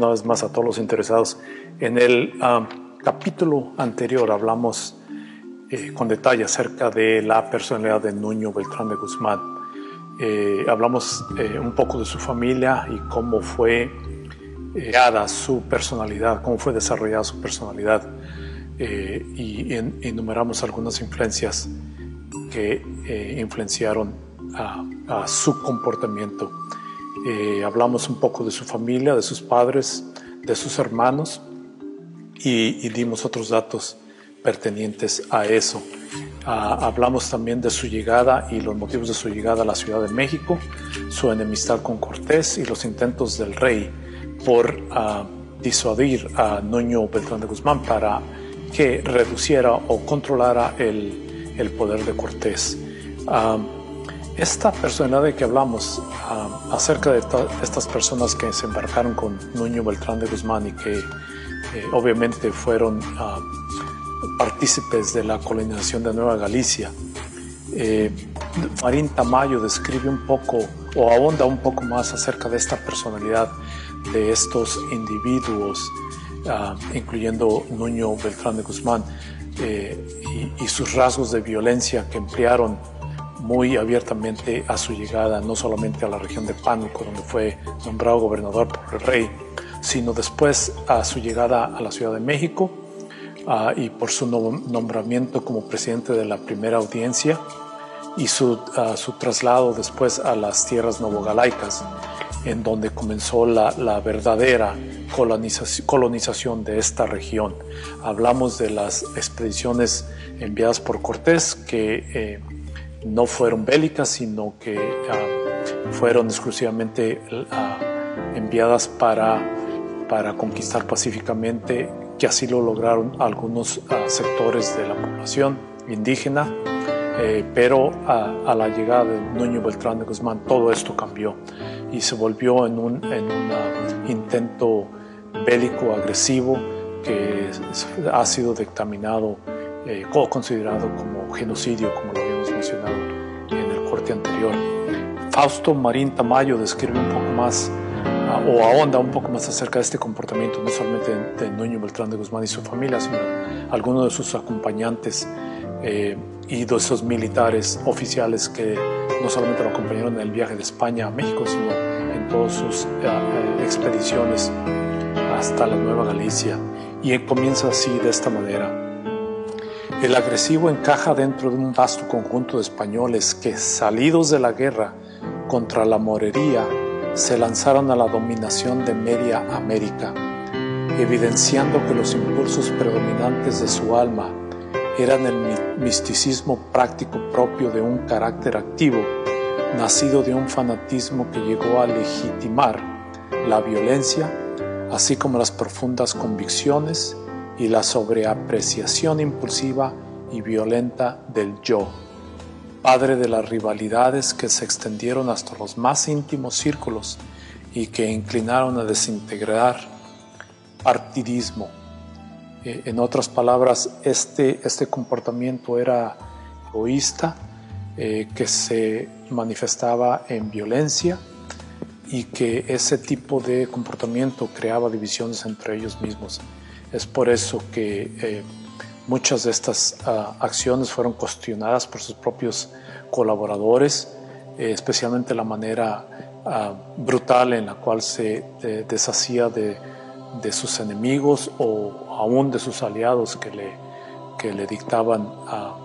Una vez más a todos los interesados. En el ah, capítulo anterior hablamos eh, con detalle acerca de la personalidad de Nuño Beltrán de Guzmán. Eh, hablamos eh, un poco de su familia y cómo fue creada su personalidad, cómo fue desarrollada su personalidad y enumeramos algunas influencias que influenciaron a su comportamiento. Eh, hablamos un poco de su familia, de sus padres, de sus hermanos y, dimos otros datos pertenecientes a eso. Ah, hablamos también de su llegada y los motivos de su llegada a la Ciudad de México, su enemistad con Cortés y los intentos del rey por ah, disuadir a Nuño Beltrán de Guzmán para que reduciera o controlara el, el poder de Cortés. Ah, esta personalidad de que hablamos ah, acerca de estas personas que se embarcaron con Nuño Beltrán de Guzmán y que eh, obviamente fueron ah, partícipes de la colonización de Nueva Galicia, eh, Marín Tamayo describe un poco o ahonda un poco más acerca de esta personalidad de estos individuos, ah, incluyendo Nuño Beltrán de Guzmán, eh, y sus rasgos de violencia que emplearon muy abiertamente a su llegada, no solamente a la región de Pánuco, donde fue nombrado gobernador por el rey, sino después a su llegada a la Ciudad de México ah, y por su nombramiento como presidente de la primera audiencia y su, ah, su traslado después a las tierras novogalaicas, en donde comenzó la, verdadera colonización, colonización de esta región. Hablamos de las expediciones enviadas por Cortés que eh, no fueron bélicas, sino que ah, fueron exclusivamente ah, enviadas para, para conquistar pacíficamente, que así lo lograron algunos ah, sectores de la población indígena, eh, pero a la llegada de Nuño Beltrán de Guzmán todo esto cambió y se volvió en un, en un intento bélico agresivo que ha sido dictaminado eh, considerado como genocidio, como lo habíamos mencionado en el corte anterior. Fausto Marín Tamayo describe un poco más ah, o ahonda un poco más acerca de este comportamiento, no solamente de, Nuño Beltrán de Guzmán y su familia, sino algunos de sus acompañantes eh, y de esos militares oficiales que no solamente lo acompañaron en el viaje de España a México, sino en todas sus eh, expediciones hasta la Nueva Galicia. Y comienza así, de esta manera. El agresivo encaja dentro de un vasto conjunto de españoles que, salidos de la guerra contra la morería, se lanzaron a la dominación de media América, evidenciando que los impulsos predominantes de su alma eran el misticismo práctico propio de un carácter activo, nacido de un fanatismo que llegó a legitimar la violencia, así como las profundas convicciones y la sobreapreciación impulsiva y violenta del yo, padre de las rivalidades que se extendieron hasta los más íntimos círculos y que inclinaron a desintegrar partidismo. Eh, en otras palabras, este, este comportamiento era egoísta, eh, que se manifestaba en violencia y que ese tipo de comportamiento creaba divisiones entre ellos mismos. Es por eso que eh, muchas de estas ah, acciones fueron cuestionadas por sus propios colaboradores, eh, especialmente la manera ah, brutal en la cual se deshacía de, sus enemigos o aún de sus aliados que le, que le dictaban ah,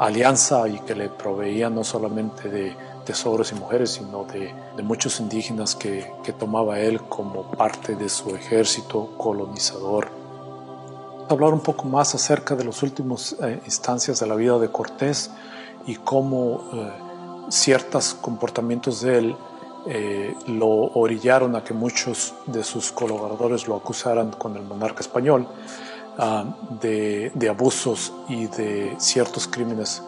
alianza y que le proveían no solamente de tesoros y mujeres, sino de, muchos indígenas que, tomaba él como parte de su ejército colonizador. Hablar un poco más acerca de las últimas eh, instancias de la vida de Cortés y cómo eh, ciertos comportamientos de él eh, lo orillaron a que muchos de sus colaboradores lo acusaran con el monarca español ah, de, de, abusos y de ciertos crímenes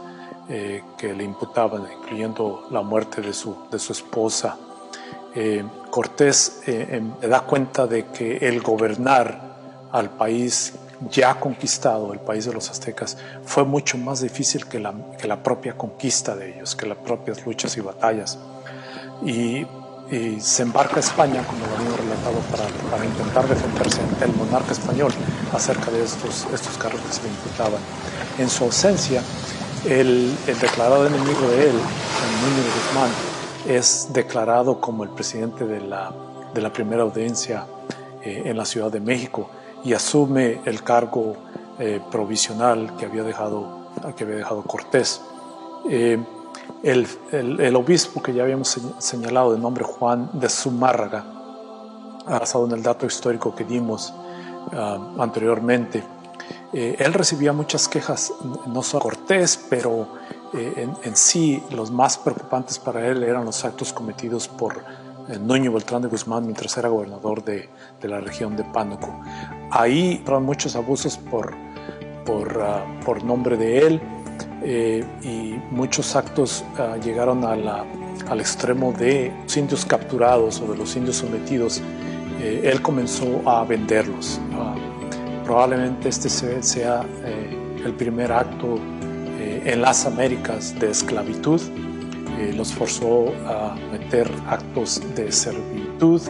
eh, que le imputaban, incluyendo la muerte de su, de su esposa. Eh, Cortés eh, em, da cuenta de que el gobernar al país ya conquistado, el país de los aztecas, fue mucho más difícil que la, que la propia conquista de ellos, que las propias luchas y batallas. Y y se embarca a España, como lo habíamos relatado, para, para, intentar defenderse ante el monarca español acerca de estos, estos cargos que se le imputaban. En su ausencia, el, declarado enemigo de él, Núñez Guzmán, es declarado como el presidente de la, de la primera audiencia eh, en la Ciudad de México y asume el cargo eh, provisional que había dejado, que había dejado Cortés. Eh, el, el, obispo que ya habíamos señalado de nombre Juan de Zumárraga, basado en el dato histórico que dimos uh, anteriormente, eh, él recibía muchas quejas, no solo Cortés, pero eh, en, en, sí los más preocupantes para él eran los actos cometidos por eh, Nuño Beltrán de Guzmán mientras era gobernador de, de la región de Pánuco. Ahí fueron muchos abusos por, por, uh, por nombre de él eh, y muchos actos uh, llegaron a la, al extremo de los indios capturados o de los indios sometidos. Eh, él comenzó a venderlos. Uh, probablemente este sea eh, el primer acto en las Américas de esclavitud. los forzó a meter actos de servitud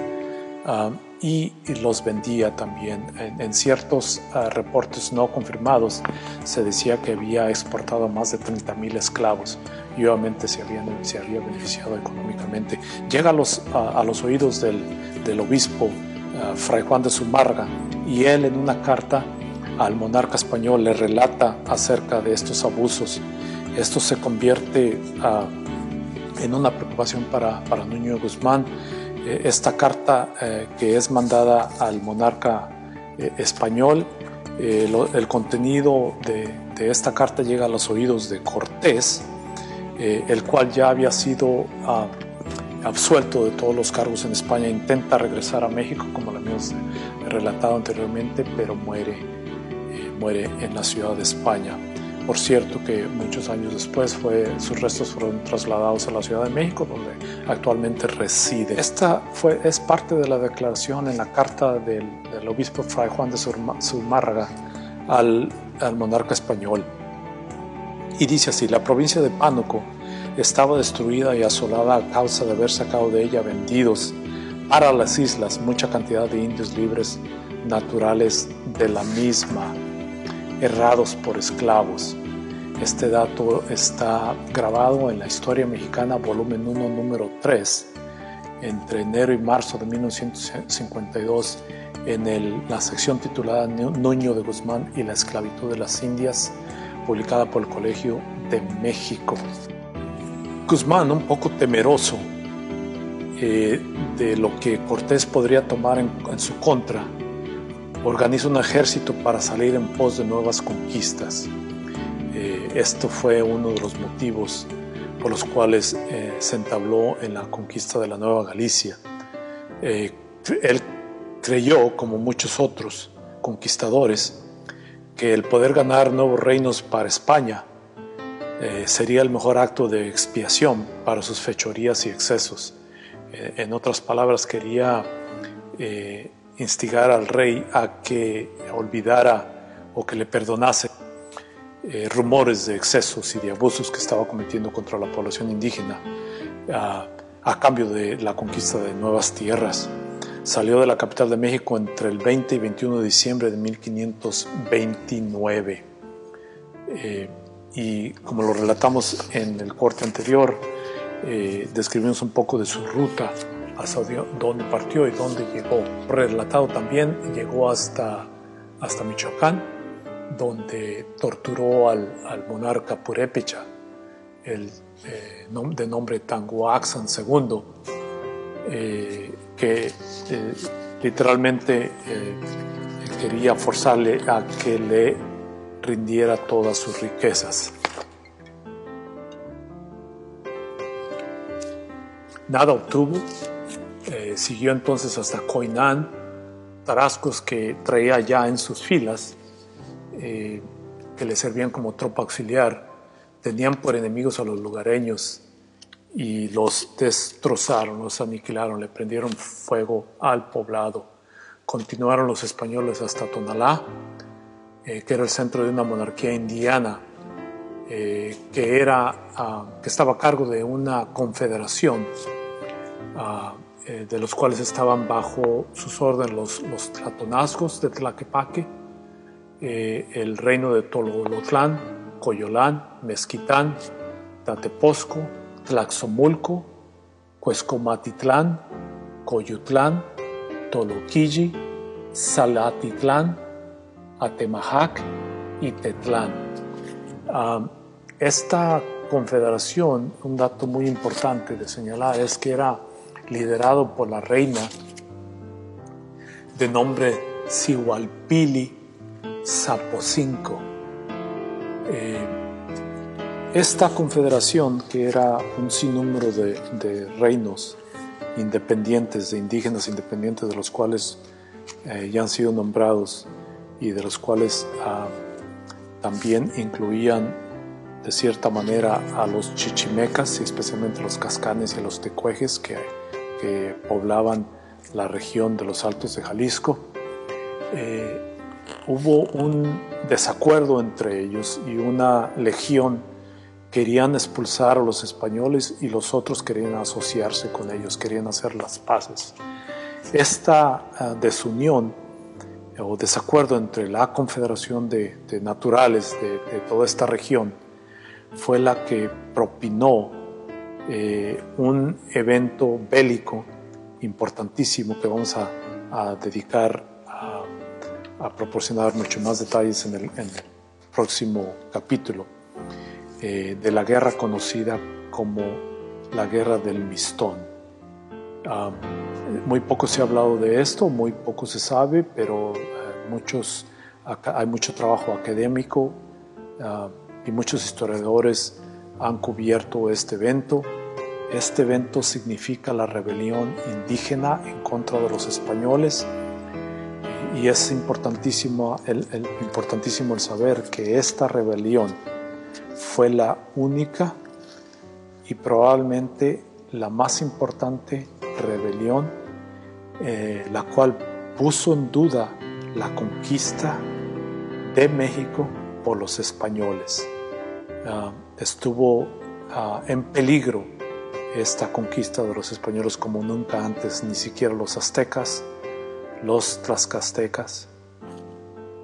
y los vendía también. En, ciertos uh, reportes no confirmados se decía que había exportado más de 30.000 esclavos y obviamente se, había, se había beneficiado económicamente. Llega a los, uh, a los oídos del, del obispo uh, Fray Juan de Zumárraga y él en una carta al monarca español le relata acerca de estos abusos. Esto se convierte en una preocupación para, para Nuño Guzmán eh, esta carta eh, que es mandada al monarca eh, español, el contenido de, esta carta llega a los oídos de Cortés, el cual ya había sido ah, absuelto de todos los cargos en España, intenta regresar a México, como lo habíamos relatado anteriormente, pero muere, muere en la ciudad de España. Por cierto que muchos años después fue, sus restos fueron trasladados a la Ciudad de México, donde actualmente reside. Esta fue, es parte de la declaración en la carta del, del obispo Fray Juan de Zumárraga al, al monarca español. Y dice así, la provincia de Pánuco estaba destruida y asolada a causa de haber sacado de ella vendidos para las islas mucha cantidad de indios libres naturales de la misma errados por esclavos. Este dato está grabado en la Historia Mexicana, volumen 1, número 3, entre enero y marzo de 1952, en la sección titulada Nuño de Guzmán y la esclavitud de las Indias, publicada por el Colegio de México. Guzmán, un poco temeroso eh, de lo que Cortés podría tomar en su contra, organiza un ejército para salir en pos de nuevas conquistas. Eh, esto fue uno de los motivos por los cuales eh, se entabló en la conquista de la Nueva Galicia. Él creyó, como muchos otros conquistadores, que el poder ganar nuevos reinos para España sería el mejor acto de expiación para sus fechorías y excesos. en otras palabras, quería instigar al rey a que olvidara o que le perdonase eh, rumores de excesos y de abusos que estaba cometiendo contra la población indígena a, cambio de la conquista de nuevas tierras. Salió de la capital de México entre el 20 y 21 de diciembre de 1529. Eh, y como lo relatamos en el corte anterior, eh, describimos un poco de su ruta hasta dónde partió y dónde llegó. Relatado también, llegó hasta, hasta Michoacán, donde torturó al, monarca Purépecha, el, eh, de nombre Tanguaxan II, eh, que literalmente quería forzarle a que le rindiera todas sus riquezas. Nada obtuvo, eh, siguió entonces hasta Coinán, tarascos que traía ya en sus filas, eh, que le servían como tropa auxiliar, tenían por enemigos a los lugareños y los destrozaron, los aniquilaron, le prendieron fuego al poblado. Continuaron los españoles hasta Tonalá, eh, que era el centro de una monarquía indiana, que, era, ah, que estaba a cargo de una confederación. Ah, eh, de los cuales estaban bajo sus órdenes los, los tlatonazgos de Tlaquepaque, eh, el reino de Tololotlán, Coyolán, Mezquitán, Tateposco, Tlaxomulco, Cuescomatitlán, Coyutlán, Toloquilli, Salatitlán, Atemajac y Tetlán. Esta confederación, un dato muy importante de señalar es que era liderado por la reina de nombre Sihualpili Zapocinco. Eh, esta confederación, que era un sinnúmero de, reinos independientes, de indígenas independientes, de los cuales eh, ya han sido nombrados y de los cuales ah, también incluían de cierta manera a los chichimecas, y especialmente los cascanes y a los tecuejes que, poblaban la región de los Altos de Jalisco. Eh, hubo un desacuerdo entre ellos y una legión querían expulsar a los españoles y los otros querían asociarse con ellos, querían hacer las paces. Esta ah, desunión o desacuerdo entre la Confederación de, Naturales de, toda esta región fue la que propinó eh, un evento bélico importantísimo que vamos a, dedicar a, proporcionar mucho más detalles en el, próximo capítulo eh, de la guerra conocida como la guerra del Mistón. Ah, muy poco se ha hablado de esto, muy poco se sabe, pero muchos, hay mucho trabajo académico ah, y muchos historiadores han cubierto este evento. Este evento significa la rebelión indígena en contra de los españoles y es importantísimo el, importantísimo el saber que esta rebelión fue la única y probablemente la más importante rebelión, eh, la cual puso en duda la conquista de México por los españoles. Ah, estuvo ah, en peligro esta conquista de los españoles como nunca antes, ni siquiera los aztecas, los tlaxcaltecas,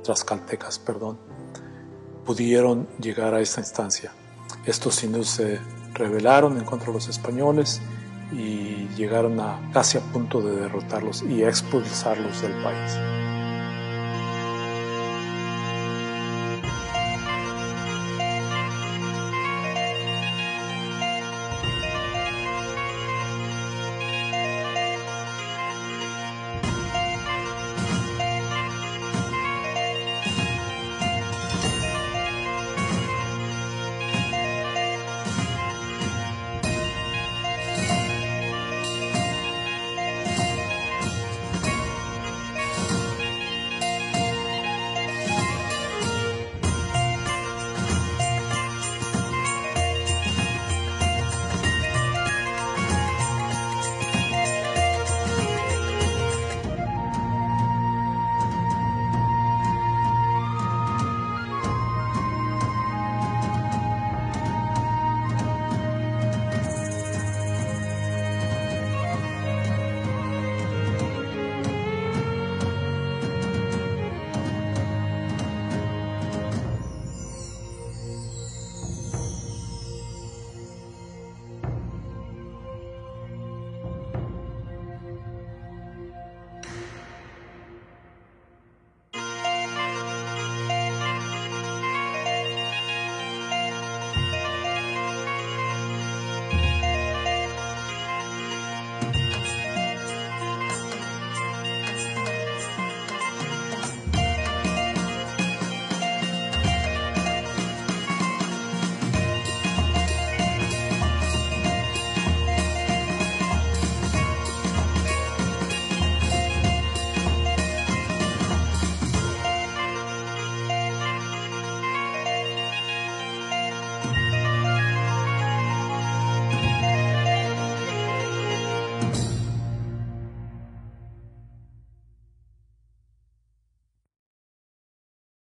tlaxcaltecas, perdón, pudieron llegar a esta instancia. Estos indios se rebelaron en contra de los españoles y llegaron a casi a punto de derrotarlos y expulsarlos del país.